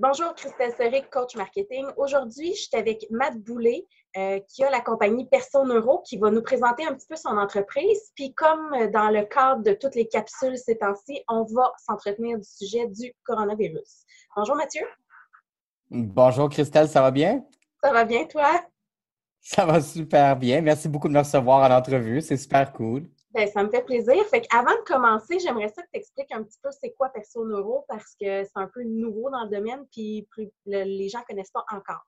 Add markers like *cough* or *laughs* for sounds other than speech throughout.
Bonjour, Christelle Seric, coach marketing. Aujourd'hui, je suis avec Matt Boulay, euh, qui a la compagnie Perso Neuro, qui va nous présenter un petit peu son entreprise. Puis, comme dans le cadre de toutes les capsules ces temps-ci, on va s'entretenir du sujet du coronavirus. Bonjour, Mathieu. Bonjour, Christelle, ça va bien? Ça va bien, toi? Ça va super bien. Merci beaucoup de me recevoir à l'entrevue. C'est super cool. Bien, ça me fait plaisir. Fait avant de commencer, j'aimerais ça que tu expliques un petit peu c'est quoi Perso Neuro parce que c'est un peu nouveau dans le domaine puis les gens ne connaissent pas encore.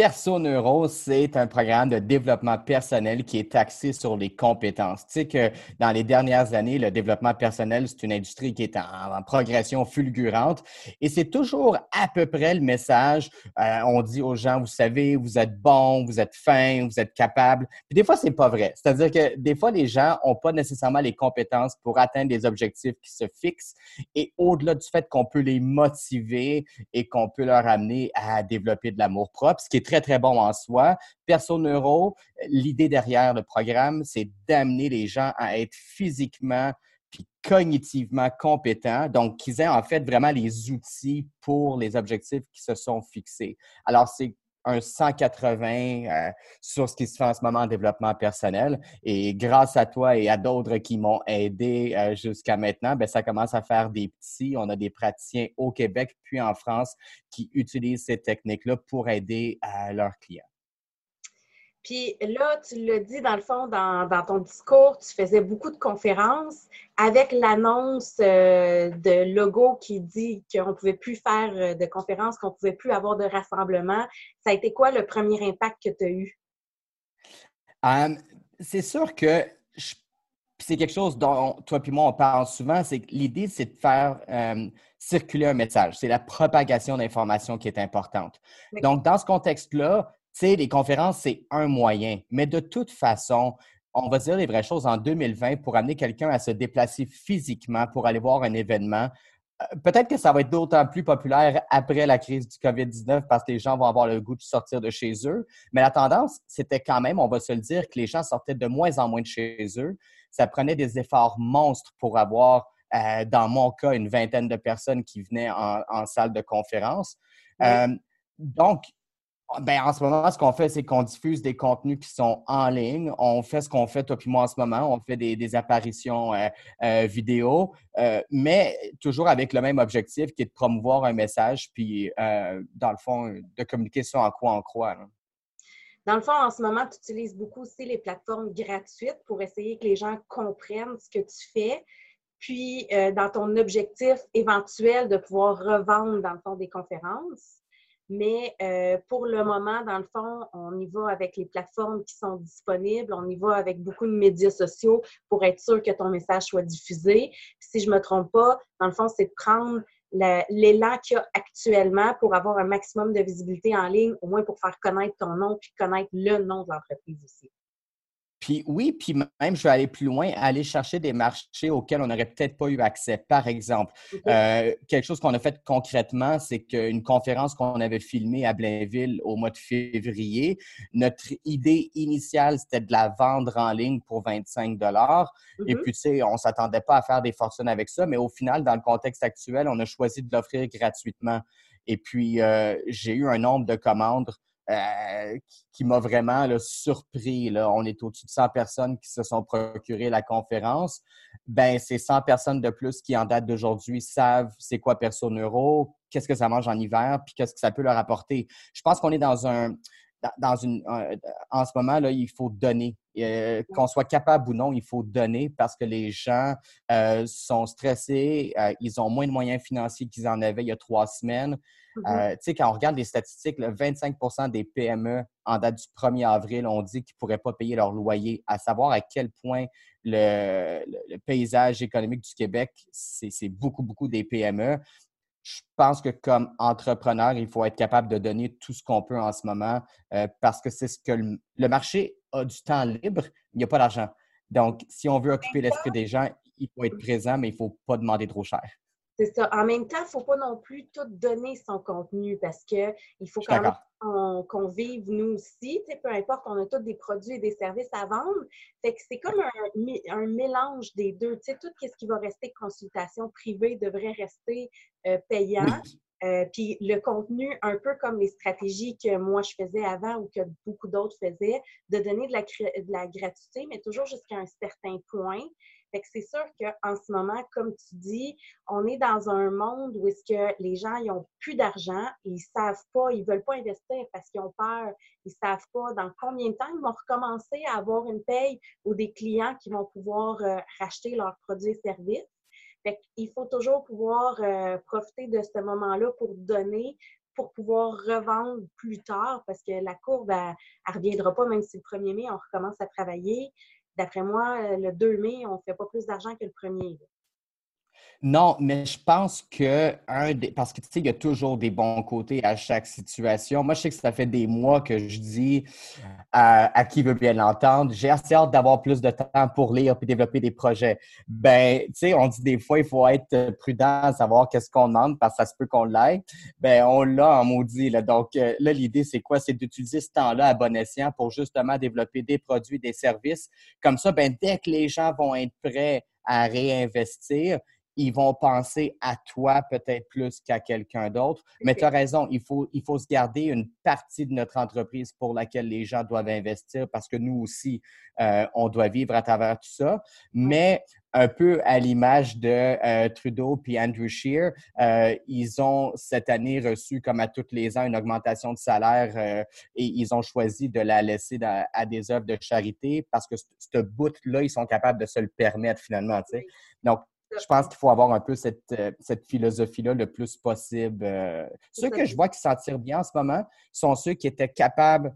Perso c'est un programme de développement personnel qui est axé sur les compétences. Tu sais que dans les dernières années, le développement personnel, c'est une industrie qui est en, progression fulgurante et c'est toujours à peu près le message. Euh, on dit aux gens, vous savez, vous êtes bon, vous êtes fin, vous êtes capable. Puis des fois, c'est pas vrai. C'est-à-dire que des fois, les gens n'ont pas nécessairement les compétences pour atteindre des objectifs qui se fixent et au-delà du fait qu'on peut les motiver et qu'on peut leur amener à développer de l'amour propre, ce qui est très, très bon en soi. Perso Neuro, l'idée derrière le programme, c'est d'amener les gens à être physiquement puis cognitivement compétents, donc qu'ils aient en fait vraiment les outils pour les objectifs qui se sont fixés. Alors, c'est un 180 euh, sur ce qui se fait en ce moment en développement personnel. Et grâce à toi et à d'autres qui m'ont aidé euh, jusqu'à maintenant, ben, ça commence à faire des petits. On a des praticiens au Québec puis en France qui utilisent ces techniques-là pour aider euh, leurs clients. Puis là, tu l'as dit dans le fond, dans, ton discours, tu faisais beaucoup de conférences avec l'annonce euh, de logo qui dit qu'on ne pouvait plus faire euh, de conférences, qu'on ne pouvait plus avoir de rassemblements. Ça a été quoi le premier impact que tu as eu? c'est sûr que c'est quelque chose dont toi et moi on parle souvent, c'est que l'idée, c'est de faire euh, circuler un message. C'est la propagation d'informations qui est importante. Donc, dans ce contexte-là, sais, les conférences, c'est un moyen. Mais de toute façon, on va dire les vraies choses en 2020 pour amener quelqu'un à se déplacer physiquement pour aller voir un événement. Euh, peut-être que ça va être d'autant plus populaire après la crise du COVID-19 parce que les gens vont avoir le goût de sortir de chez eux. Mais la tendance, c'était quand même, on va se le dire, que les gens sortaient de moins en moins de chez eux. Ça prenait des efforts monstres pour avoir, euh, dans mon cas, une vingtaine de personnes qui venaient en, salle de conférence. Euh, donc, ben, en ce moment, ce qu'on fait, c'est qu'on diffuse des contenus qui sont en ligne. On fait ce qu'on fait, toi et moi, en ce moment. On fait des, apparitions euh, euh, vidéo, euh, mais toujours avec le même objectif qui est de promouvoir un message, puis, dans le fond, de communiquer ça en quoi en croit. Dans le fond, en ce moment, tu utilises beaucoup aussi les plateformes gratuites pour essayer que les gens comprennent ce que tu fais. Puis, dans ton objectif éventuel de pouvoir revendre, dans le fond, des conférences. Mais euh, pour le moment, dans le fond, on y va avec les plateformes qui sont disponibles, on y va avec beaucoup de médias sociaux pour être sûr que ton message soit diffusé. si je ne me trompe pas, dans le fond, c'est de prendre l'élan qu'il y a actuellement pour avoir un maximum de visibilité en ligne, au moins pour faire connaître ton nom puis connaître le nom de l'entreprise aussi. Puis oui, puis même, je vais aller plus loin, aller chercher des marchés auxquels on n'aurait peut-être pas eu accès. Par exemple, euh, quelque chose qu'on a fait concrètement, c'est qu'une conférence qu'on avait filmée à Blainville au mois de février, notre idée initiale, c'était de la vendre en ligne pour 25 dollars. Et mm-hmm. puis, tu sais, on ne s'attendait pas à faire des fortunes avec ça, mais au final, dans le contexte actuel, on a choisi de l'offrir gratuitement. Et puis, euh, j'ai eu un nombre de commandes euh, qui, m'a vraiment surpris. On est au-dessus de 100 personnes qui se sont procurées la conférence. Ben, c'est 100 personnes de plus qui, en date d'aujourd'hui, savent c'est quoi Perso Neuro, qu'est-ce que ça mange en hiver, puis qu'est-ce que ça peut leur apporter. Je pense qu'on est dans un, dans une, en ce moment, là, il faut donner. Euh, qu'on soit capable ou non, il faut donner parce que les gens euh, sont stressés, ils ont moins de moyens financiers qu'ils en avaient il y a trois semaines. Mm-hmm. Euh, tu sais, quand on regarde les statistiques, 25% des PME en date du 1er avril ont dit qu'ils ne pourraient pas payer leur loyer, à savoir à quel point le, paysage économique du Québec, c'est beaucoup, beaucoup des PME. Je pense que comme entrepreneur, il faut être capable de donner tout ce qu'on peut en ce moment euh, parce que c'est ce que le, marché a du temps libre, il n'y a pas d'argent. Donc, si on veut occuper l'esprit des gens, il faut être présent, mais il ne faut pas demander trop cher. C'est ça. En même temps, il ne faut pas non plus tout donner son contenu parce qu'il faut quand même qu'on vive nous aussi. peu importe, on a tous des produits et des services à vendre. Fait que c'est comme un, mélange des deux. tout ce qui va rester consultation privée devrait rester euh, payant. Euh, puis le contenu, un peu comme les stratégies que moi je faisais avant ou que beaucoup d'autres faisaient, de donner de la, de la gratuité, mais toujours jusqu'à un certain point. Fait que c'est sûr qu'en ce moment, comme tu dis, on est dans un monde où est-ce que les gens ils ont plus d'argent, ils savent pas, ils veulent pas investir parce qu'ils ont peur, ils savent pas dans combien de temps ils vont recommencer à avoir une paye ou des clients qui vont pouvoir euh, racheter leurs produits et services. Fait qu'il faut toujours pouvoir euh, profiter de ce moment-là pour donner, pour pouvoir revendre plus tard parce que la courbe, elle ne reviendra pas, même si le 1er mai, on recommence à travailler d'après moi, le 2 mai, on ne fait pas plus d'argent que le 1er. Non, mais je pense que un des. Parce que tu sais, il y a toujours des bons côtés à chaque situation. Moi, je sais que ça fait des mois que je dis à, qui veut bien l'entendre, j'ai assez hâte d'avoir plus de temps pour lire et développer des projets. Ben, tu sais, on dit des fois, il faut être prudent à savoir qu'est-ce qu'on demande parce que ça se peut qu'on l'aille. Ben, on l'a en maudit. Là. Donc, euh, là, l'idée, c'est quoi? C'est d'utiliser ce temps-là à bon escient pour justement développer des produits, des services. Comme ça, ben, dès que les gens vont être prêts à réinvestir, ils vont penser à toi peut-être plus qu'à quelqu'un d'autre. Mais tu as raison, il faut, il faut se garder une partie de notre entreprise pour laquelle les gens doivent investir parce que nous aussi, euh, on doit vivre à travers tout ça. Mais un peu à l'image de euh, Trudeau puis Andrew Scheer, euh, ils ont cette année reçu, comme à tous les ans, une augmentation de salaire et ils ont choisi de la laisser à des œuvres de charité parce que ce bout-là, ils sont capables de se le permettre finalement. Donc, je pense qu'il faut avoir un peu cette, euh, cette philosophie-là le plus possible. Euh. ceux que je vois qui s'en tirent bien en ce moment sont ceux qui étaient capables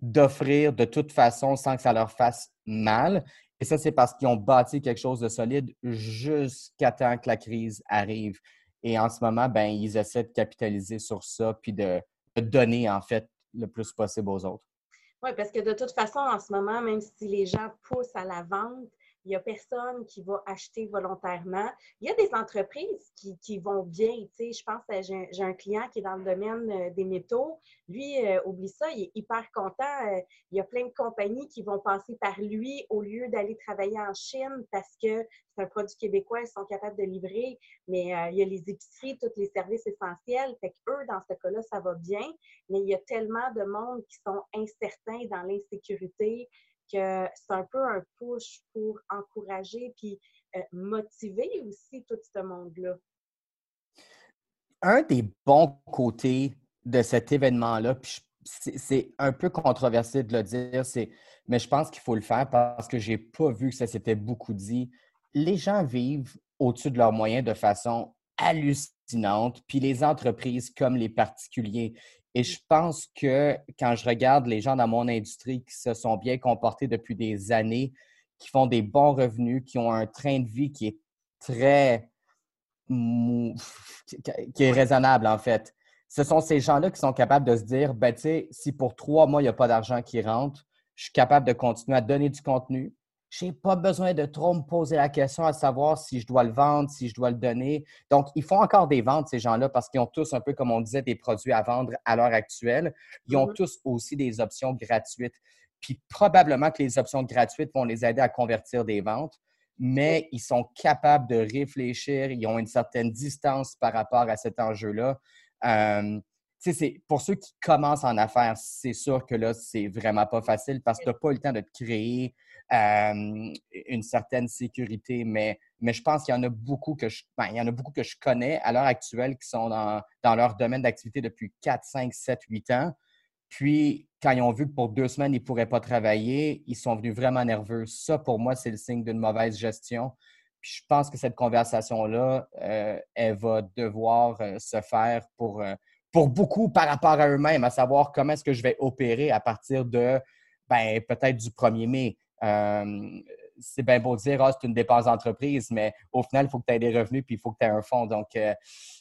d'offrir de toute façon sans que ça leur fasse mal. Et ça, c'est parce qu'ils ont bâti quelque chose de solide jusqu'à temps que la crise arrive. Et en ce moment, ben, ils essaient de capitaliser sur ça puis de, de donner, en fait, le plus possible aux autres. Oui, parce que de toute façon, en ce moment, même si les gens poussent à la vente, il n'y a personne qui va acheter volontairement. Il y a des entreprises qui, vont bien. Tu sais, je pense que j'ai un client qui est dans le domaine euh, des métaux. Lui, euh, oublie ça, il est hyper content. Euh, il y a plein de compagnies qui vont passer par lui au lieu d'aller travailler en Chine parce que c'est un produit québécois, ils sont capables de livrer. Mais il y a les épiceries, tous les services essentiels. Fait qu'eux, dans ce cas-là, ça va bien. Mais il y a tellement de monde qui sont incertains dans l'insécurité, que c'est un peu un push pour encourager puis euh, motiver aussi tout ce monde-là. Un des bons côtés de cet événement-là, puis c'est un peu controversé de le dire, mais je pense qu'il faut le faire parce que je n'ai pas vu que ça s'était beaucoup dit. Les gens vivent au-dessus de leurs moyens de façon hallucinante, puis les entreprises comme les particuliers, et je pense que quand je regarde les gens dans mon industrie qui se sont bien comportés depuis des années, qui font des bons revenus, qui ont un train de vie qui est très qui est raisonnable en fait. Ce sont ces gens-là qui sont capables de se dire, ben tu sais, si pour trois mois, il n'y a pas d'argent qui rentre, je suis capable de continuer à donner du contenu, je n'ai pas besoin de trop me poser la question à savoir si je dois le vendre, si je dois le donner. Donc, ils font encore des ventes, ces gens-là, parce qu'ils ont tous, un peu comme on disait, des produits à vendre à l'heure actuelle. Ils ont mm-hmm. tous aussi des options gratuites. Puis probablement que les options gratuites vont les aider à convertir des ventes, mais ils sont capables de réfléchir, ils ont une certaine distance par rapport à cet enjeu-là. Euh, pour ceux qui commencent en affaires, c'est sûr que là, c'est vraiment pas facile parce que tu n'as pas eu le temps de te créer une certaine sécurité. Mais, mais je pense qu'il y en a beaucoup que je, ben, il y en a beaucoup que je connais à l'heure actuelle qui sont dans, dans leur domaine d'activité depuis 4, 5, 7, 8 ans. Puis, quand ils ont vu que pour deux semaines, ils ne pourraient pas travailler, ils sont venus vraiment nerveux. Ça, pour moi, c'est le signe d'une mauvaise gestion. Puis je pense que cette conversation-là, euh, elle va devoir euh, se faire pour, pour beaucoup par rapport à eux-mêmes, à savoir comment est-ce que je vais opérer à partir de ben, peut-être du 1er mai. Euh, c'est bien beau dire, ah, c'est une dépense d'entreprise, mais au final, il faut que tu aies des revenus puis il faut que tu aies un fonds. Donc, euh,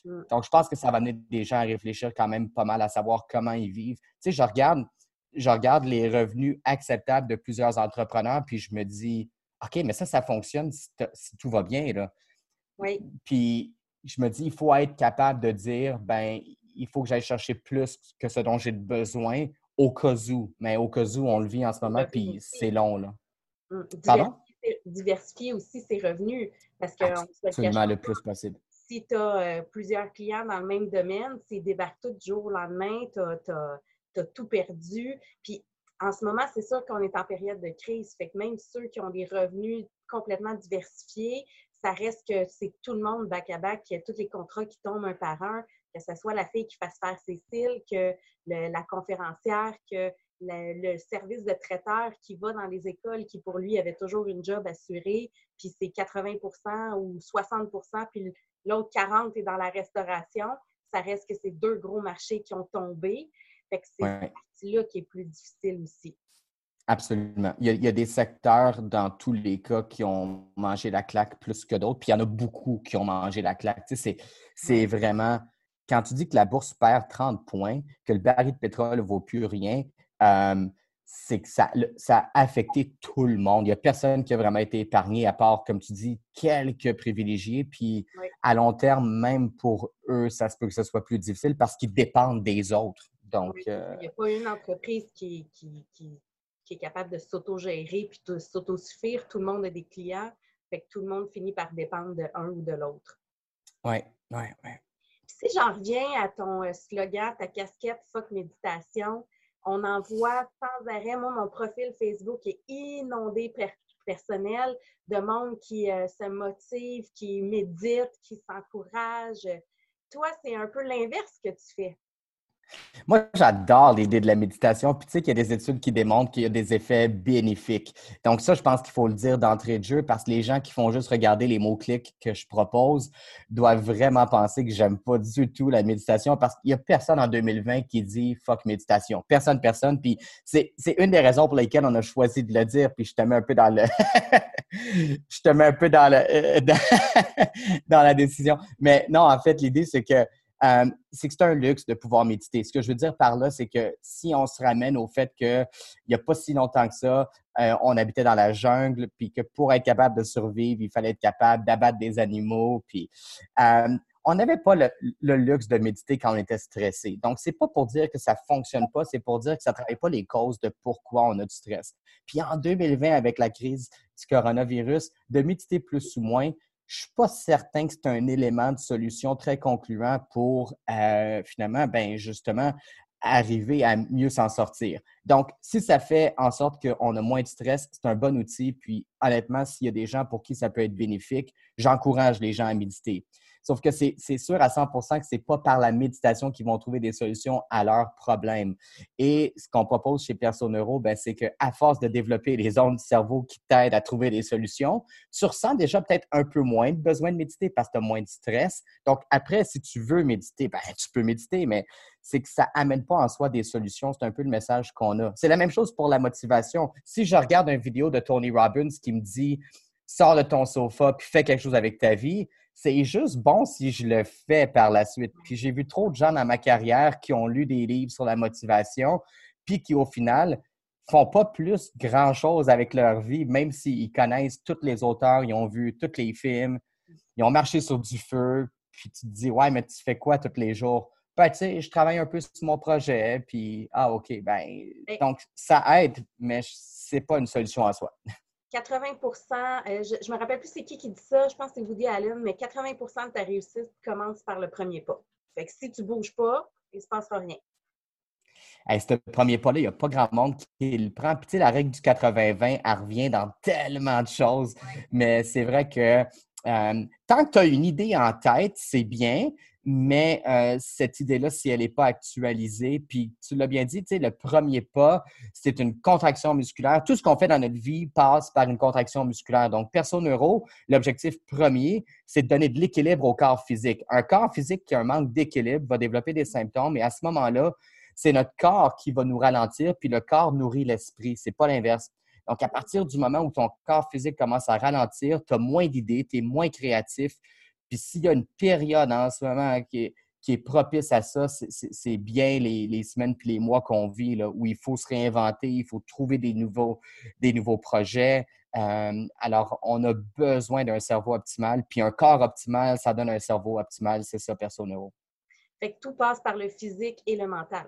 mm. donc, je pense que ça va amener des gens à réfléchir quand même pas mal à savoir comment ils vivent. Tu sais, je regarde, je regarde les revenus acceptables de plusieurs entrepreneurs puis je me dis, OK, mais ça, ça fonctionne si, tout va bien. Là. Oui. Puis je me dis, il faut être capable de dire, ben il faut que j'aille chercher plus que ce dont j'ai besoin au cas où. Mais au cas où, on le vit en ce moment, puis c'est long. Là. Hum, diversifier, Pardon? diversifier aussi ses revenus. Parce que Absolument le plus possible. si tu as plusieurs clients dans le même domaine, c'est débarque tout du jour au lendemain, tu as, tout perdu. Puis en ce moment, c'est sûr qu'on est en période de crise. Fait que même ceux qui ont des revenus complètement diversifiés, ça reste que c'est tout le monde back-à-back, qu'il y a tous les contrats qui tombent un par un, que ce soit la fille qui fasse faire ses cils, que la conférencière, que le, service de traiteur qui va dans les écoles, qui pour lui avait toujours une job assurée, puis c'est 80% ou 60% puis l'autre 40 est dans la restauration. Ça reste que c'est deux gros marchés qui ont tombé. Fait que c'est cette partie-là qui est plus difficile aussi. Absolument. Il y, a, des secteurs dans tous les cas qui ont mangé la claque plus que d'autres, puis il y en a beaucoup qui ont mangé la claque. Tu sais, c'est vraiment, quand tu dis que la bourse perd 30 points, que le baril de pétrole ne vaut plus rien, euh, c'est que ça, ça, a affecté tout le monde. Il n'y a personne qui a vraiment été épargné, à part, comme tu dis, quelques privilégiés. Puis à long terme, même pour eux, ça se peut que ce soit plus difficile parce qu'ils dépendent des autres. Donc, euh, Il n'y a pas une entreprise qui, qui, qui, est capable de s'autogérer puis de s'autosuffire. Tout le monde a des clients. Fait que tout le monde finit par dépendre de un ou de l'autre. Oui, oui, oui. Si j'en reviens à ton euh, slogan, ta casquette Fuck Méditation, on en voit sans arrêt. Mon profil Facebook est inondé personnel de monde qui euh, se motive, qui médite, qui s'encourage. Toi, c'est un peu l'inverse que tu fais. Moi, j'adore l'idée de la méditation. Puis tu sais qu'il y a des études qui démontrent qu'il y a des effets bénéfiques. Donc ça, je pense qu'il faut le dire d'entrée de jeu parce que les gens qui font juste regarder les mots-clics que je propose doivent vraiment penser que j'aime pas du tout la méditation parce qu'il y a personne en 2020 qui dit fuck méditation. Personne, personne. Puis c'est une des raisons pour lesquelles on a choisi de le dire. Puis je te mets un peu dans le... *laughs* je te mets un peu dans, le... Euh, *laughs* dans la décision. Mais non, en fait, l'idée, c'est que euh, c'est que c'est un luxe de pouvoir méditer. Ce que je veux dire par là, c'est que si on se ramène au fait qu'il n'y a pas si longtemps que ça, euh, on habitait dans la jungle, puis que pour être capable de survivre, il fallait être capable d'abattre des animaux, puis euh, on n'avait pas le, luxe de méditer quand on était stressé. Donc, c'est pas pour dire que ça fonctionne pas, c'est pour dire que ça ne travaille pas les causes de pourquoi on a du stress. Puis en 2020, avec la crise du coronavirus, de méditer plus ou moins, je suis pas certain que c'est un élément de solution très concluant pour euh, finalement, ben justement, arriver à mieux s'en sortir. Donc, si ça fait en sorte qu'on a moins de stress, c'est un bon outil. Puis, honnêtement, s'il y a des gens pour qui ça peut être bénéfique, j'encourage les gens à méditer. Sauf que c'est sûr à 100 que ce n'est pas par la méditation qu'ils vont trouver des solutions à leurs problèmes. Et ce qu'on propose chez Perso ben, c'est qu'à force de développer les zones du cerveau qui t'aident à trouver des solutions, tu ressens déjà peut-être un peu moins de besoin de méditer parce que tu as moins de stress. Donc, après, si tu veux méditer, ben, tu peux méditer, mais c'est que ça amène pas en soi des solutions. C'est un peu le message qu'on a. C'est la même chose pour la motivation. Si je regarde une vidéo de Tony Robbins qui me dit sors de ton sofa puis fais quelque chose avec ta vie, c'est juste bon si je le fais par la suite. Puis j'ai vu trop de gens dans ma carrière qui ont lu des livres sur la motivation, puis qui au final font pas plus grand-chose avec leur vie, même s'ils connaissent tous les auteurs, ils ont vu tous les films, ils ont marché sur du feu, puis tu te dis, ouais, mais tu fais quoi tous les jours? Ben, tu sais, je travaille un peu sur mon projet, puis ah, OK, ben, donc ça aide, mais c'est pas une solution à soi. *laughs* 80% euh, je, ne me rappelle plus c'est qui qui dit ça, je pense que c'est Woody Allen, mais 80% de ta réussite commence par le premier pas. Fait que si tu ne bouges pas, il ne se passera rien. Hey, ce premier pas-là, il n'y a pas grand monde qui le prend. Puis, tu sais, la règle du 80-20, elle revient dans tellement de choses. Mais c'est vrai que euh, tant que tu as une idée en tête, c'est bien, mais euh, cette idée-là, si elle n'est pas actualisée, puis tu l'as bien dit, le premier pas, c'est une contraction musculaire. Tout ce qu'on fait dans notre vie passe par une contraction musculaire. Donc, perso neuro, l'objectif premier, c'est de donner de l'équilibre au corps physique. Un corps physique qui a un manque d'équilibre va développer des symptômes et à ce moment-là, c'est notre corps qui va nous ralentir, puis le corps nourrit l'esprit. C'est pas l'inverse. Donc, à partir du moment où ton corps physique commence à ralentir, tu as moins d'idées, tu es moins créatif, puis s'il y a une période en ce moment qui est, propice à ça, c'est bien les, semaines puis les mois qu'on vit, là, où il faut se réinventer, il faut trouver des nouveaux, des nouveaux projets. Euh, alors, on a besoin d'un cerveau optimal, puis un corps optimal, ça donne un cerveau optimal, c'est ça, perso neuro. Fait que tout passe par le physique et le mental.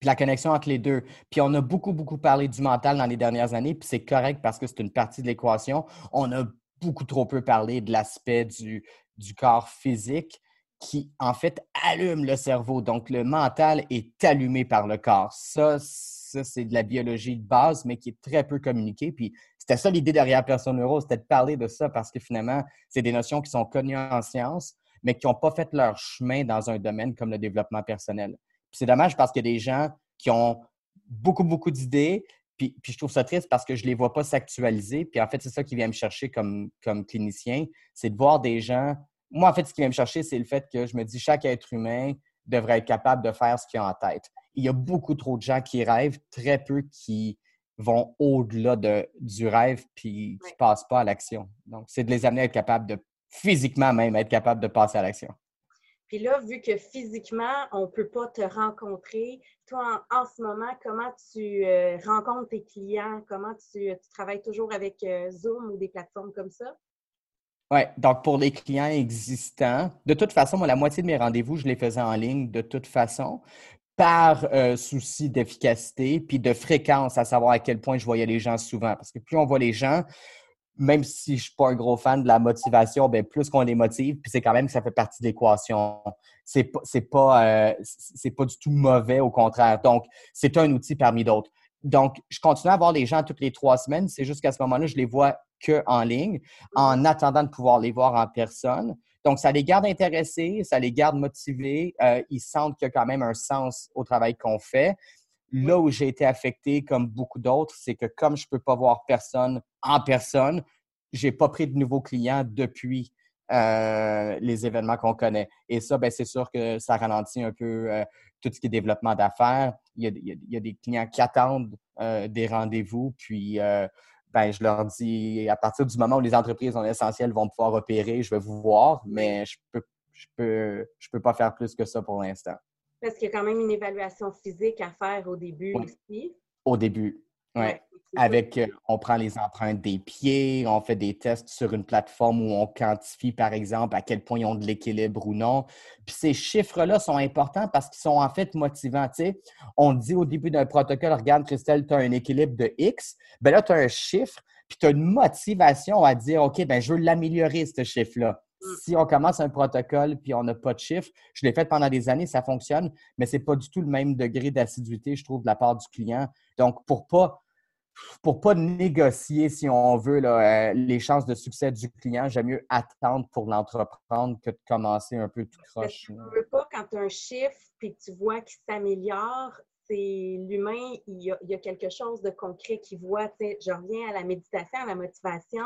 Puis la connexion entre les deux. Puis on a beaucoup, beaucoup parlé du mental dans les dernières années, puis c'est correct parce que c'est une partie de l'équation. On a beaucoup trop peu parlé de l'aspect du corps physique qui, en fait, allume le cerveau. Donc, le mental est allumé par le corps. Ça, ça c'est de la biologie de base, mais qui est très peu communiquée. Puis, c'était ça l'idée derrière Personne Neuro, c'était de parler de ça parce que finalement, c'est des notions qui sont connues en science, mais qui n'ont pas fait leur chemin dans un domaine comme le développement personnel. C'est dommage parce qu'il y a des gens qui ont beaucoup, beaucoup d'idées, puis, je trouve ça triste parce que je ne les vois pas s'actualiser. Puis en fait, c'est ça qui vient me chercher comme, comme clinicien, c'est de voir des gens. Moi, en fait, ce qui vient me chercher, c'est le fait que je me dis chaque être humain devrait être capable de faire ce qu'il a en tête. Il y a beaucoup trop de gens qui rêvent, très peu qui vont au-delà de, du rêve puis qui ne passent pas à l'action. Donc, c'est de les amener à être capables de, physiquement même, être capable de passer à l'action. Puis là, vu que physiquement, on ne peut pas te rencontrer, toi, en, ce moment, comment tu euh, rencontres tes clients? Comment tu, travailles toujours avec euh, Zoom ou des plateformes comme ça? Oui, donc pour les clients existants, de toute façon, moi, la moitié de mes rendez-vous, je les faisais en ligne de toute façon par euh, souci d'efficacité puis de fréquence, à savoir à quel point je voyais les gens souvent. Parce que plus on voit les gens, même si je ne suis pas un gros fan de la motivation, bien, plus qu'on les motive, puis c'est quand même que ça fait partie de l'équation. C'est pas, c'est pas, euh, c'est pas du tout mauvais, au contraire. Donc, c'est un outil parmi d'autres. Donc, je continue à voir les gens toutes les trois semaines. C'est juste qu'à ce moment-là, je les vois que en ligne, en mm-hmm. attendant de pouvoir les voir en personne. Donc, ça les garde intéressés, ça les garde motivés. Euh, ils sentent qu'il y a quand même un sens au travail qu'on fait. Là où j'ai été affecté, comme beaucoup d'autres, c'est que comme je ne peux pas voir personne en personne, je n'ai pas pris de nouveaux clients depuis euh, les événements qu'on connaît. Et ça, ben, c'est sûr que ça ralentit un peu euh, tout ce qui est développement d'affaires. Il, y a des clients qui attendent euh, des rendez-vous, puis ben, je leur dis, à partir du moment où les entreprises en essentiel vont pouvoir opérer, je vais vous voir, mais je peux, je peux, je peux pas faire plus que ça pour l'instant. Parce qu'il y a quand même une évaluation physique à faire au début aussi. Au début, oui. Avec, euh, on prend les empreintes des pieds, on fait des tests sur une plateforme où on quantifie, par exemple, à quel point ils ont de l'équilibre ou non. Puis ces chiffres-là sont importants parce qu'ils sont en fait motivants. sais, On dit au début d'un protocole, regarde, Christelle, tu as un équilibre de X. Bien là, tu as un chiffre, puis tu as une motivation à dire, OK, ben je veux l'améliorer, ce chiffre-là. Mm. si on commence un protocole puis on n'a pas de chiffres, je l'ai fait pendant des années, ça fonctionne, mais ce n'est pas du tout le même degré d'assiduité, je trouve, de la part du client. Donc, pour pas pour pas négocier, si on veut, euh, les chances de succès du client, j'aime mieux attendre pour l'entreprendre que de commencer un peu tout croche. Tu ne veux pas, quand tu as un chiffre puis tu vois qu'il s'améliore, c'est l'humain, il y, a, il y, a, quelque chose de concret qu'il voit. Je reviens à la méditation, à la motivation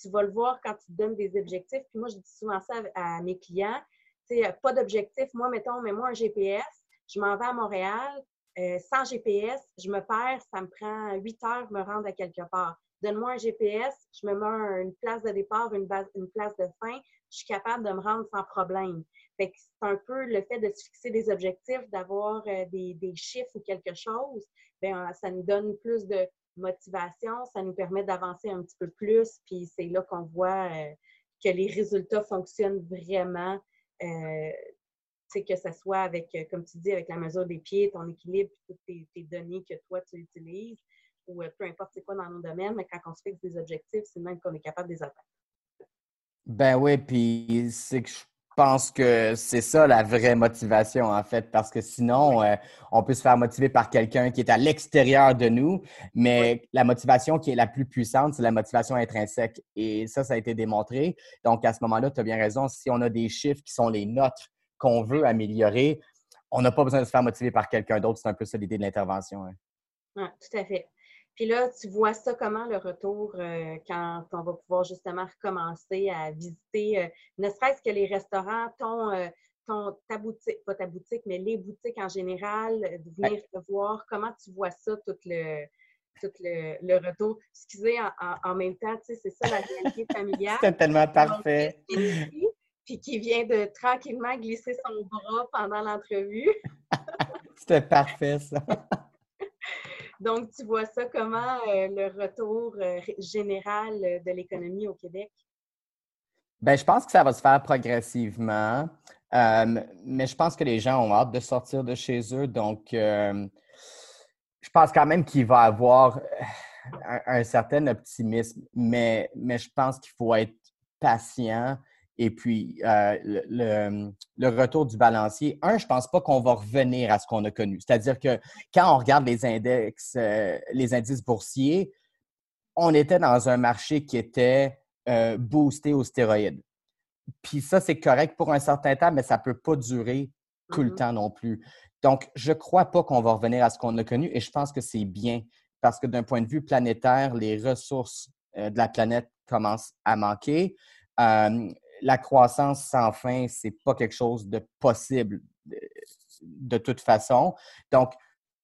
tu vas le voir quand tu te donnes des objectifs. Puis moi, je dis souvent ça à, mes clients. Tu sais, pas d'objectif. Moi, mettons, mets-moi un GPS. Je m'en vais à Montréal. Euh, sans GPS, je me perds. Ça me prend huit heures de me rendre à quelque part. Donne-moi un GPS. Je me mets une place de départ, une, base, une place de fin. Je suis capable de me rendre sans problème. Fait que c'est un peu le fait de se fixer des objectifs, d'avoir euh, des, des, chiffres ou quelque chose. Bien, ça nous donne plus de, motivation, ça nous permet d'avancer un petit peu plus, puis c'est là qu'on voit euh, que les résultats fonctionnent vraiment. Euh, que ce soit avec, euh, comme tu dis, avec la mesure des pieds, ton équilibre, toutes tes, données que toi, tu utilises, ou peu importe c'est quoi dans nos domaines, mais quand on se fixe des objectifs, c'est même qu'on est capable de les atteindre. Ben oui, puis c'est que je pense que c'est ça la vraie motivation, en fait, parce que sinon, euh, on peut se faire motiver par quelqu'un qui est à l'extérieur de nous, mais la motivation qui est la plus puissante, c'est la motivation intrinsèque. Et ça, ça a été démontré. Donc, à ce moment-là, tu as bien raison, si on a des chiffres qui sont les nôtres qu'on veut améliorer, on n'a pas besoin de se faire motiver par quelqu'un d'autre. C'est un peu ça l'idée de l'intervention. Hein. Oui, tout à fait. Puis là, tu vois ça comment le retour euh, quand on va pouvoir justement recommencer à visiter, euh, ne serait-ce que les restaurants, ton, euh, ton, ta boutique, pas ta boutique, mais les boutiques en général, de venir te voir, comment tu vois ça, tout le, tout le, retour? Excusez, en, même temps, tu sais, c'est ça la réalité *laughs* familiale. c'est tellement parfait. puis qui vient de tranquillement glisser son bras pendant l'entrevue. *laughs* C'était parfait, ça. Donc, tu vois ça comment euh, le retour euh, général euh, de l'économie au Québec? Bien, je pense que ça va se faire progressivement, mais je pense que les gens ont hâte de sortir de chez eux. Donc, je pense quand même qu'il va y avoir un, certain optimisme, mais, mais je pense qu'il faut être patient et puis euh, le, retour du balancier, un, je ne pense pas qu'on va revenir à ce qu'on a connu. C'est-à-dire que quand on regarde les index, euh, les indices boursiers, on était dans un marché qui était euh, boosté aux stéroïdes. Puis ça, c'est correct pour un certain temps, mais ça ne peut pas durer tout le mm-hmm. temps non plus. Donc, je ne crois pas qu'on va revenir à ce qu'on a connu et je pense que c'est bien parce que d'un point de vue planétaire, les ressources de la planète commencent à manquer la croissance sans fin, c'est pas quelque chose de possible de, toute façon. Donc,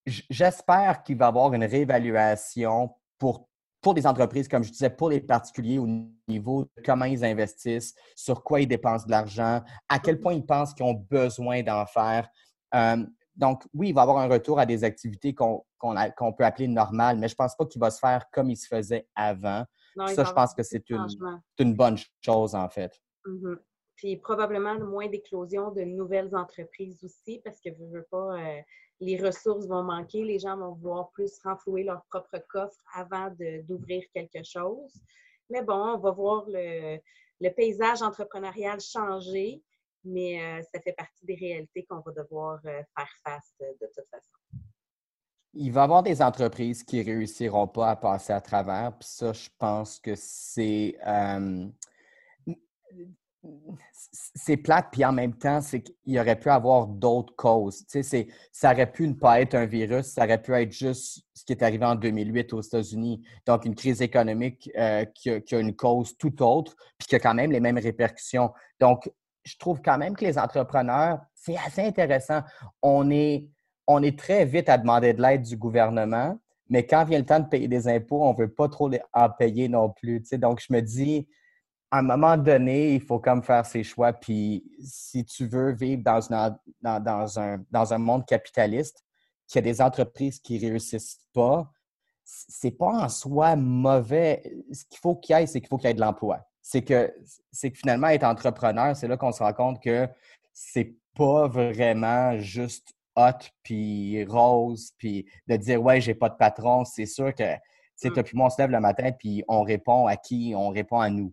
j'espère qu'il va y avoir une réévaluation pour, pour les entreprises, comme je disais, pour les particuliers au niveau de comment ils investissent, sur quoi ils dépensent de l'argent, à quel point ils pensent qu'ils ont besoin d'en faire. Euh, donc, oui, il va y avoir un retour à des activités qu'on peut appeler normales, mais je ne pense pas qu'il va se faire comme il se faisait avant. ça, je pense que c'est une, une bonne chose, en fait. Mmh Puis probablement moins d'éclosion de nouvelles entreprises aussi, parce que je veux pas, euh, les ressources vont manquer, les gens vont vouloir plus renflouer leur propre coffre avant d'ouvrir quelque chose. Mais bon, on va voir le, paysage entrepreneurial changer, mais euh, ça fait partie des réalités qu'on va devoir euh, faire face de toute façon. Il va y avoir des entreprises qui ne réussiront pas à passer à travers, puis ça, je pense que c'est c'est plate, puis en même temps, c'est qu'il aurait pu avoir d'autres causes. Sais, ça aurait pu ne pas être un virus, ça aurait pu être juste ce qui est arrivé en 2008 aux États-Unis. Donc, une crise économique euh, qui, a, une cause tout autre, puis qui a quand même les mêmes répercussions. Donc, je trouve quand même que les entrepreneurs, c'est assez intéressant. On est, on est très vite à demander de l'aide du gouvernement, mais quand vient le temps de payer des impôts, on ne veut pas trop en payer non plus. Donc, je me dis, à un moment donné, il faut comme faire ses choix. Puis si tu veux vivre dans, dans, un, dans un monde capitaliste, qu'il y a des entreprises qui ne réussissent pas, c'est pas en soi mauvais. Ce qu'il faut qu'il y ait, c'est qu'il faut qu'il y ait de l'emploi. C'est que, c'est que finalement, être entrepreneur, c'est là qu'on se rend compte que c'est pas vraiment juste hot puis rose puis de dire ouais j'ai pas de patron c'est sûr que tu sais mm. puis moi on se lève le matin puis on répond à qui? On répond à nous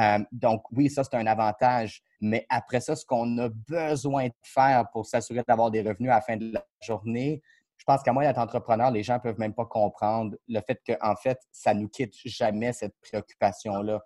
euh, donc, oui, ça, c'est un avantage. Mais après ça, ce qu'on a besoin de faire pour s'assurer d'avoir des revenus à la fin de la journée, je pense qu'à moi d'être entrepreneur, les gens ne peuvent même pas comprendre le fait qu'en en fait, ça nous quitte jamais cette préoccupation-là.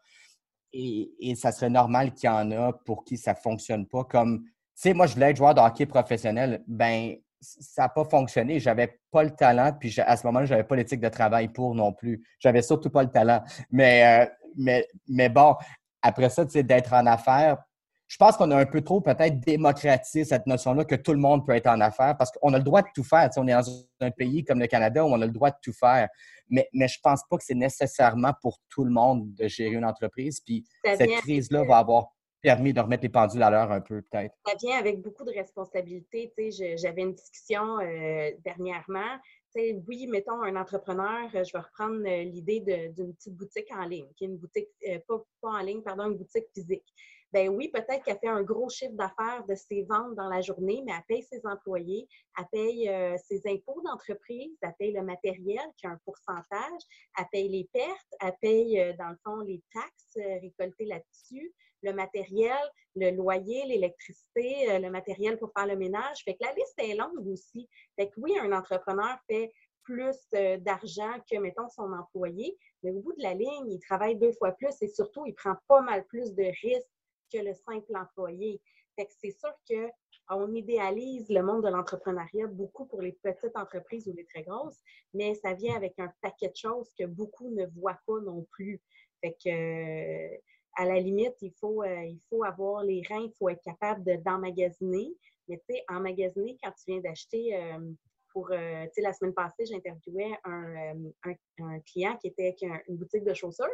Et, et, ça serait normal qu'il y en a pour qui ça ne fonctionne pas. Comme, tu sais, moi, je voulais être joueur de hockey professionnel. Ben, ça n'a pas fonctionné. J'avais pas le talent, puis à ce moment-là, je n'avais pas l'éthique de travail pour non plus. J'avais surtout pas le talent. Mais, euh, mais, mais bon, après ça, d'être en affaires, je pense qu'on a un peu trop peut-être démocratisé cette notion-là que tout le monde peut être en affaires parce qu'on a le droit de tout faire. on est dans un pays comme le Canada où on a le droit de tout faire. Mais, mais je ne pense pas que c'est nécessairement pour tout le monde de gérer une entreprise. Puis cette crise-là va avoir permis de remettre les pendules à l'heure un peu, peut-être. Ça vient avec beaucoup de responsabilités. J'avais une discussion euh, dernièrement oui, mettons un entrepreneur, euh, je vais reprendre euh, l'idée d'une petite boutique en ligne, qui est une boutique, euh, pas, en ligne, pardon, une boutique physique. Ben oui, peut-être qu'elle fait un gros chiffre d'affaires de ses ventes dans la journée, mais elle paye ses employés, elle paye ses impôts d'entreprise, elle paye le matériel qui a un pourcentage, elle paye les pertes, elle paye, dans le fond, les taxes récoltées là-dessus, le matériel, le loyer, l'électricité, euh, le matériel pour faire le ménage. Fait que la liste est longue aussi. Fait que oui, un entrepreneur fait plus euh, d'argent que, mettons, son employé, mais au bout de la ligne, il travaille deux fois plus et surtout, il prend pas mal plus de risques que le simple employé. Fait que c'est sûr qu'on idéalise le monde de l'entrepreneuriat beaucoup pour les petites entreprises ou les très grosses, mais ça vient avec un paquet de choses que beaucoup ne voient pas non plus. Fait que à la limite, il faut, euh, il faut avoir les reins, il faut être capable d'emmagasiner. Mais tu sais, emmagasiner, quand tu viens d'acheter, euh, pour, euh, tu sais, la semaine passée, j'interviewais un, un, client qui était avec une boutique de chaussures.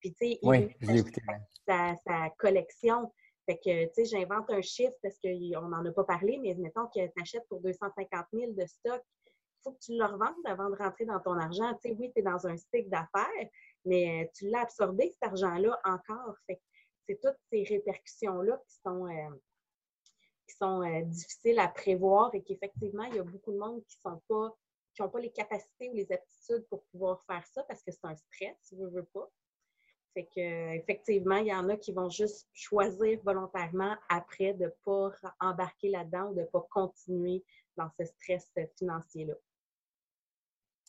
Puis, tu sais, il sa, sa, collection. Fait que, tu sais, j'invente un chiffre parce qu'on n'en a pas parlé, mais mettons que tu achètes pour 250 000 de stock, il faut que tu le revendes avant de rentrer dans ton argent. Tu sais, oui, tu es dans un cycle d'affaires, mais euh, tu l'as absorbé, cet argent-là, encore. Fait c'est toutes ces répercussions-là qui sont, euh, qui sont euh, difficiles à prévoir et qu'effectivement, il y a beaucoup de monde qui sont pas qui n'ont pas les capacités ou les aptitudes pour pouvoir faire ça parce que c'est un stress, tu veux, veux pas. Fait que, effectivement, il y en a qui vont juste choisir volontairement après de ne pas embarquer là-dedans ou de ne pas continuer dans ce stress financier-là.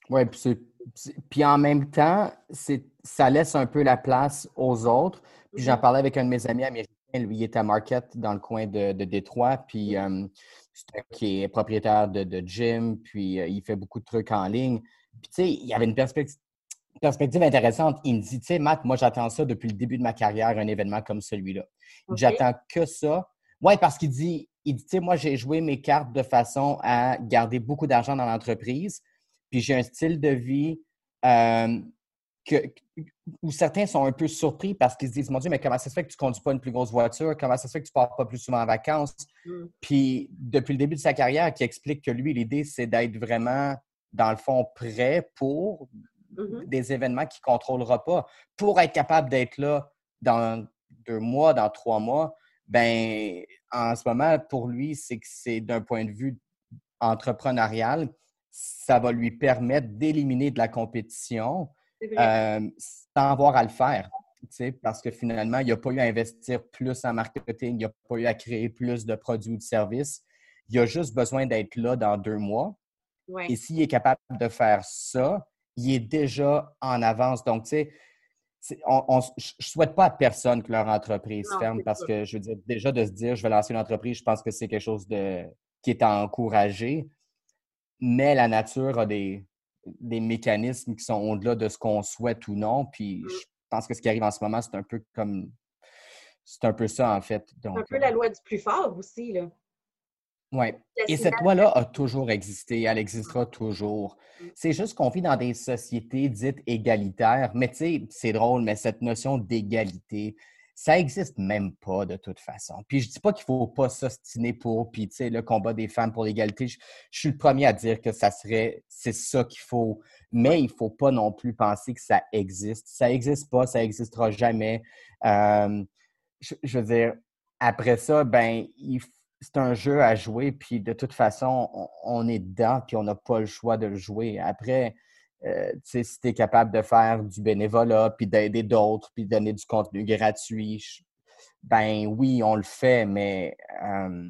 Oui, puis, en même temps, ça laisse un peu la place aux autres. Puis j'en mm-hmm. parlais avec un de mes amis américains, lui, il est à Market dans le coin de, Détroit, puis euh, c'est qui est propriétaire de, de gym, puis euh, il fait beaucoup de trucs en ligne. Puis tu sais, il y avait une perspective, perspective intéressante. Il me dit, tu sais, Matt, moi j'attends ça depuis le début de ma carrière, un événement comme celui-là. J'attends que ça. Oui, parce qu'il dit, il dit, tu sais, moi j'ai joué mes cartes de façon à garder beaucoup d'argent dans l'entreprise puis j'ai un style de vie euh, que, où certains sont un peu surpris parce qu'ils se disent Mon Dieu, mais comment ça se fait que tu ne conduis pas une plus grosse voiture? Comment ça se fait que tu ne pars pas plus souvent en vacances? Mm. Puis depuis le début de sa carrière, qui explique que lui, l'idée, c'est d'être vraiment, dans le fond, prêt pour mm-hmm. des événements qu'il ne contrôlera pas, pour être capable d'être là dans deux mois, dans trois mois. Ben, en ce moment, pour lui, c'est que c'est d'un point de vue entrepreneurial, ça va lui permettre d'éliminer de la compétition euh, sans avoir à le faire. Parce que finalement, il n'a pas eu à investir plus en marketing, il n'a pas eu à créer plus de produits ou de services. Il a juste besoin d'être là dans deux mois. Et s'il est capable de faire ça, il est déjà en avance. Donc, tu sais, je ne souhaite pas à personne que leur entreprise ferme parce que, je veux dire, déjà de se dire, je vais lancer une entreprise, je pense que c'est quelque chose de, qui est encouragé mais la nature a des, mécanismes qui sont au-delà de ce qu'on souhaite ou non. Puis mmh. je pense que ce qui arrive en ce moment, c'est un peu comme. C'est un peu ça, en fait. C'est un peu la euh loi du plus fort aussi, là. Oui. Et cette loi-là a toujours existé, elle existera toujours. Mmh. C'est juste qu'on vit dans des sociétés dites égalitaires, mais tu sais, c'est drôle, mais cette notion d'égalité, ça n'existe même pas de toute façon. Puis je dis pas qu'il faut pas s'ostiner pour, puis tu sais, le combat des femmes pour l'égalité, je, suis le premier à dire que ça serait, c'est ça qu'il faut, mais il faut pas non plus penser que ça existe. Ça n'existe pas, ça n'existera jamais. Euh, je, veux dire, après ça, ben, c'est un jeu à jouer, puis de toute façon, on, on est dedans, puis on n'a pas le choix de le jouer. Après, euh, si tu es capable de faire du bénévolat, puis d'aider d'autres, puis donner du contenu gratuit, ben oui, on le fait, mais euh,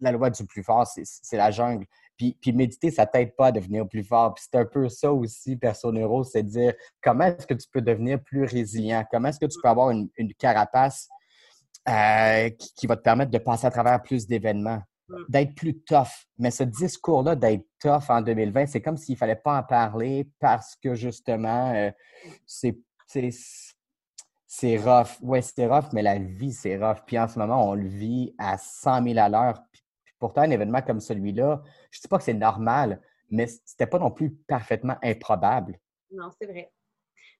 la loi du plus fort, c'est la jungle. Puis, méditer, ça t'aide pas à devenir plus fort. Puis c'est un peu ça aussi, perso neuro, c'est de dire comment est-ce que tu peux devenir plus résilient? Comment est-ce que tu peux avoir une, carapace euh, qui, va te permettre de passer à travers plus d'événements? Mm. d'être plus tough. Mais ce discours-là d'être tough en 2020, c'est comme s'il ne fallait pas en parler parce que justement, euh, c'est c'est rough. Oui, c'est rough, mais la vie, c'est rough. Puis en ce moment, on le vit à 100 000 à l'heure. Pourtant, un événement comme celui-là, je ne dis pas que c'est normal, mais ce n'était pas non plus parfaitement improbable. Non, c'est vrai.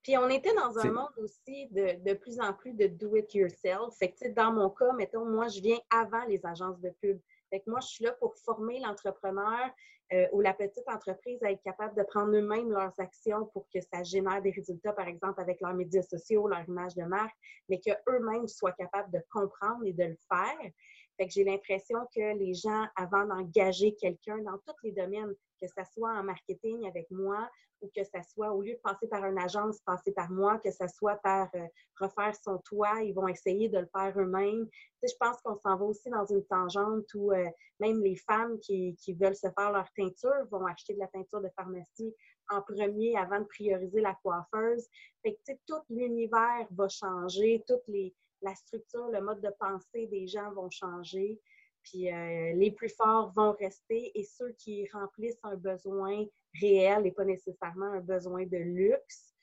Puis on était dans un monde aussi de, de, plus en plus de do it yourself. Fait que, dans mon cas, mettons, moi, je viens avant les agences de pub moi, je suis là pour former l'entrepreneur euh, ou la petite entreprise à être capable de prendre eux-mêmes leurs actions pour que ça génère des résultats, par exemple, avec leurs médias sociaux, leur image de marque, mais qu'eux-mêmes soient capables de comprendre et de le faire. Fait que j'ai l'impression que les gens, avant d'engager quelqu'un dans tous les domaines, que ce soit en marketing avec moi ou que ce soit, au lieu de passer par une agence, passer par moi, que ce soit par euh, refaire son toit, ils vont essayer de le faire eux-mêmes. Tu je pense qu'on s'en va aussi dans une tangente où euh, même les femmes qui, qui, veulent se faire leur teinture vont acheter de la teinture de pharmacie en premier avant de prioriser la coiffeuse. Fait que, tout l'univers va changer, toute les, la structure, le mode de pensée des gens vont changer. Puis euh, les plus forts vont rester et ceux qui remplissent un besoin réel et pas nécessairement un besoin de luxe.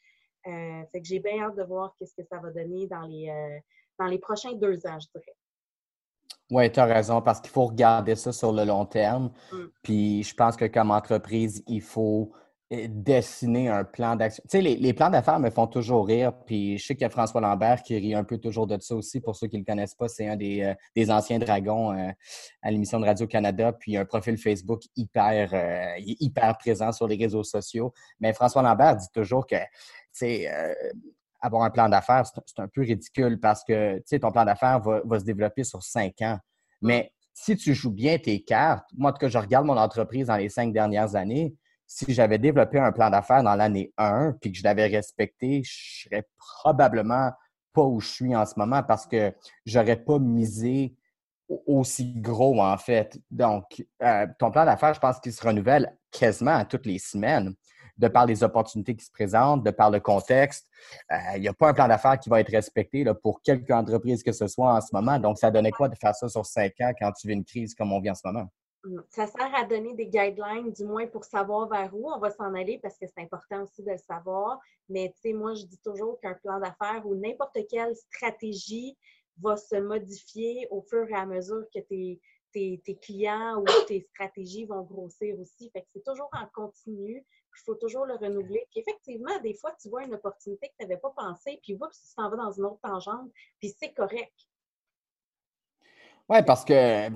Euh, fait que j'ai bien hâte de voir qu'est-ce que ça va donner dans les, euh, dans les prochains deux ans, je dirais. Oui, tu as raison, parce qu'il faut regarder ça sur le long terme. Mm. Puis je pense que comme entreprise, il faut dessiner un plan d'action. Tu sais, les, plans d'affaires me font toujours rire. Puis je sais qu'il y a François Lambert qui rit un peu toujours de ça aussi. Pour ceux qui ne le connaissent pas, c'est un des, euh, anciens dragons euh, à l'émission de Radio-Canada. Puis un profil Facebook hyper, euh, hyper présent sur les réseaux sociaux. Mais François Lambert dit toujours que, tu sais, avoir un plan d'affaires, c'est un peu ridicule parce que, tu sais, ton plan d'affaires va, va se développer sur cinq ans. Mais si tu joues bien tes cartes, moi, en tout cas, je regarde mon entreprise dans les cinq dernières années, si j'avais développé un plan d'affaires dans l'année 1 puis que je l'avais respecté, je serais probablement pas où je suis en ce moment parce que j'aurais pas misé aussi gros, en fait. Donc, euh, ton plan d'affaires, je pense qu'il se renouvelle quasiment toutes les semaines, de par les opportunités qui se présentent, de par le contexte. Euh, il n'y a pas un plan d'affaires qui va être respecté pour quelque entreprise que ce soit en ce moment. Donc, ça donnait quoi de faire ça sur cinq ans quand tu vis une crise comme on vit en ce moment? Hum, ça sert à donner des guidelines, du moins pour savoir vers où on va s'en aller, parce que c'est important aussi de le savoir. Mais tu sais, moi, je dis toujours qu'un plan d'affaires ou n'importe quelle stratégie va se modifier au fur et à mesure que tes, clients ou tes stratégies vont grossir aussi. Fait que c'est toujours en continu. Il faut toujours le renouveler. Puis effectivement, des fois, tu vois une opportunité que tu n'avais pas pensé, puis oups, tu t'en vas dans une autre tangente, puis c'est correct. Oui, parce que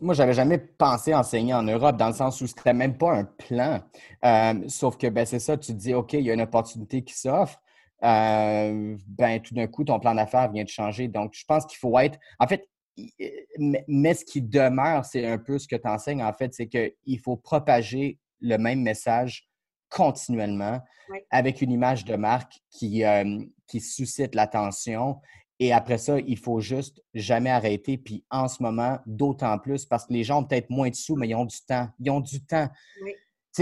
moi, j'avais jamais pensé enseigner en Europe dans le sens où c'était même pas un plan. Euh, sauf que ben, c'est ça, tu te dis, OK, il y a une opportunité qui s'offre. Euh, ben, tout d'un coup, ton plan d'affaires vient de changer. Donc, je pense qu'il faut être. En fait, mais ce qui demeure, c'est un peu ce que tu enseignes, en fait, c'est qu'il faut propager le même message continuellement avec une image de marque qui, euh, qui suscite l'attention. Et après ça, il faut juste jamais arrêter. Puis en ce moment, d'autant plus parce que les gens ont peut-être moins de sous, mais ils ont du temps. Ils ont du temps.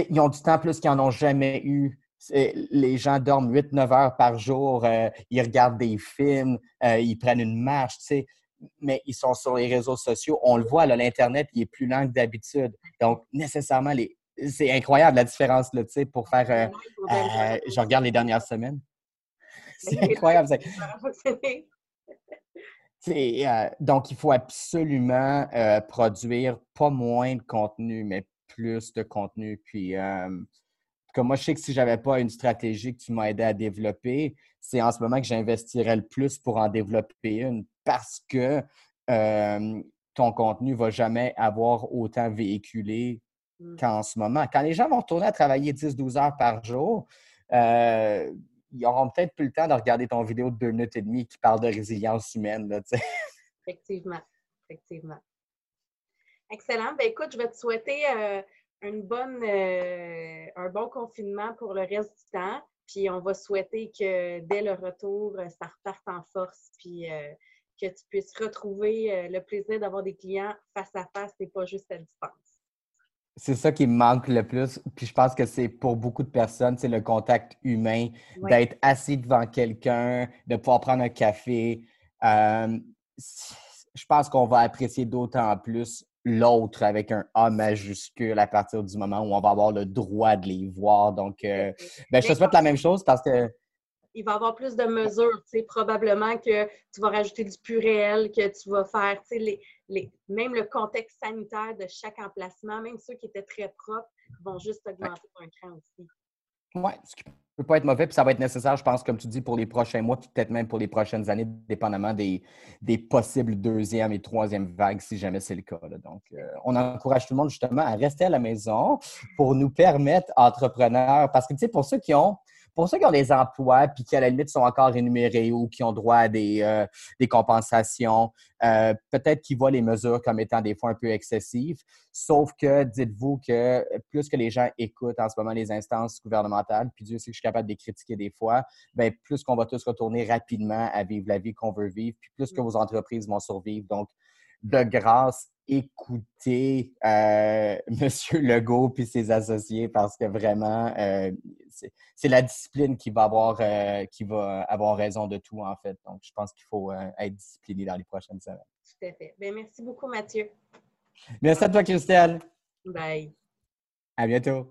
Ils ont du temps plus qu'ils n'en ont jamais eu les gens dorment 8-9 heures par jour, euh, ils regardent des films, euh, ils prennent une marche, mais ils sont sur les réseaux sociaux. On le voit, l'Internet, il est plus lent que d'habitude. Donc, nécessairement, c'est incroyable la différence là, pour faire. Euh, je regarde les dernières semaines. C'est incroyable. *laughs* donc, il faut absolument produire pas moins de contenu, mais plus de contenu. Puis, moi, je sais que si je n'avais pas une stratégie que tu m'as aidé à développer, c'est en ce moment que j'investirais le plus pour en développer une parce que ton contenu ne va jamais avoir autant véhiculé mmh. qu'en ce moment. Quand les gens vont retourner à travailler 10-12 heures par jour, euh, ils n'auront peut-être plus le temps de regarder ton vidéo de deux minutes et demie qui parle de résilience humaine. *laughs* Effectivement. Effectivement. Excellent. Ben, écoute, je vais te souhaiter euh, une bonne, euh, un bon confinement pour le reste du temps. Puis on va souhaiter que dès le retour, ça reparte en force. Puis euh, que tu puisses retrouver le plaisir d'avoir des clients face à face et pas juste à distance. C'est ça qui me manque le plus. Puis je pense que c'est pour beaucoup de personnes, c'est le contact humain, d'être assis devant quelqu'un, de pouvoir prendre un café. je pense qu'on va apprécier d'autant plus l'autre avec un A majuscule à partir du moment où on va avoir le droit de les voir. Donc, euh, ben, je te souhaite la même chose parce que. Il va avoir plus de mesures, probablement que tu vas rajouter du plus réel, que tu vas faire, les, les, même le contexte sanitaire de chaque emplacement, même ceux qui étaient très propres, vont juste augmenter un cran aussi. Oui, peut pas être mauvais, puis ça va être nécessaire, je pense, comme tu dis, pour les prochains mois, peut-être même pour les prochaines années, dépendamment des, des possibles deuxième et troisième vagues, si jamais c'est le cas. Donc, euh, on encourage tout le monde justement à rester à la maison pour nous permettre, entrepreneurs, parce que, tu sais, pour ceux qui ont pour ceux qui ont des emplois puis qui, à la limite, sont encore rémunérés ou qui ont droit à des, euh, compensations, euh, peut-être qu'ils voient les mesures comme étant des fois un peu excessives. Sauf que dites-vous que plus que les gens écoutent en ce moment les instances gouvernementales, puis Dieu sait que je suis capable de les critiquer des fois, bien, plus qu'on va tous retourner rapidement à vivre la vie qu'on veut vivre, puis plus que vos entreprises vont survivre. Donc, de grâce, écoutez euh, *laughs* M. Legault puis ses associés parce que vraiment, euh, c'est la discipline qui va avoir euh, qui va avoir raison de tout, en fait. Donc, je pense qu'il faut être discipliné dans les prochaines semaines. Tout à fait. Bien, merci beaucoup, Mathieu. Merci à toi, Christelle. Bye. À bientôt.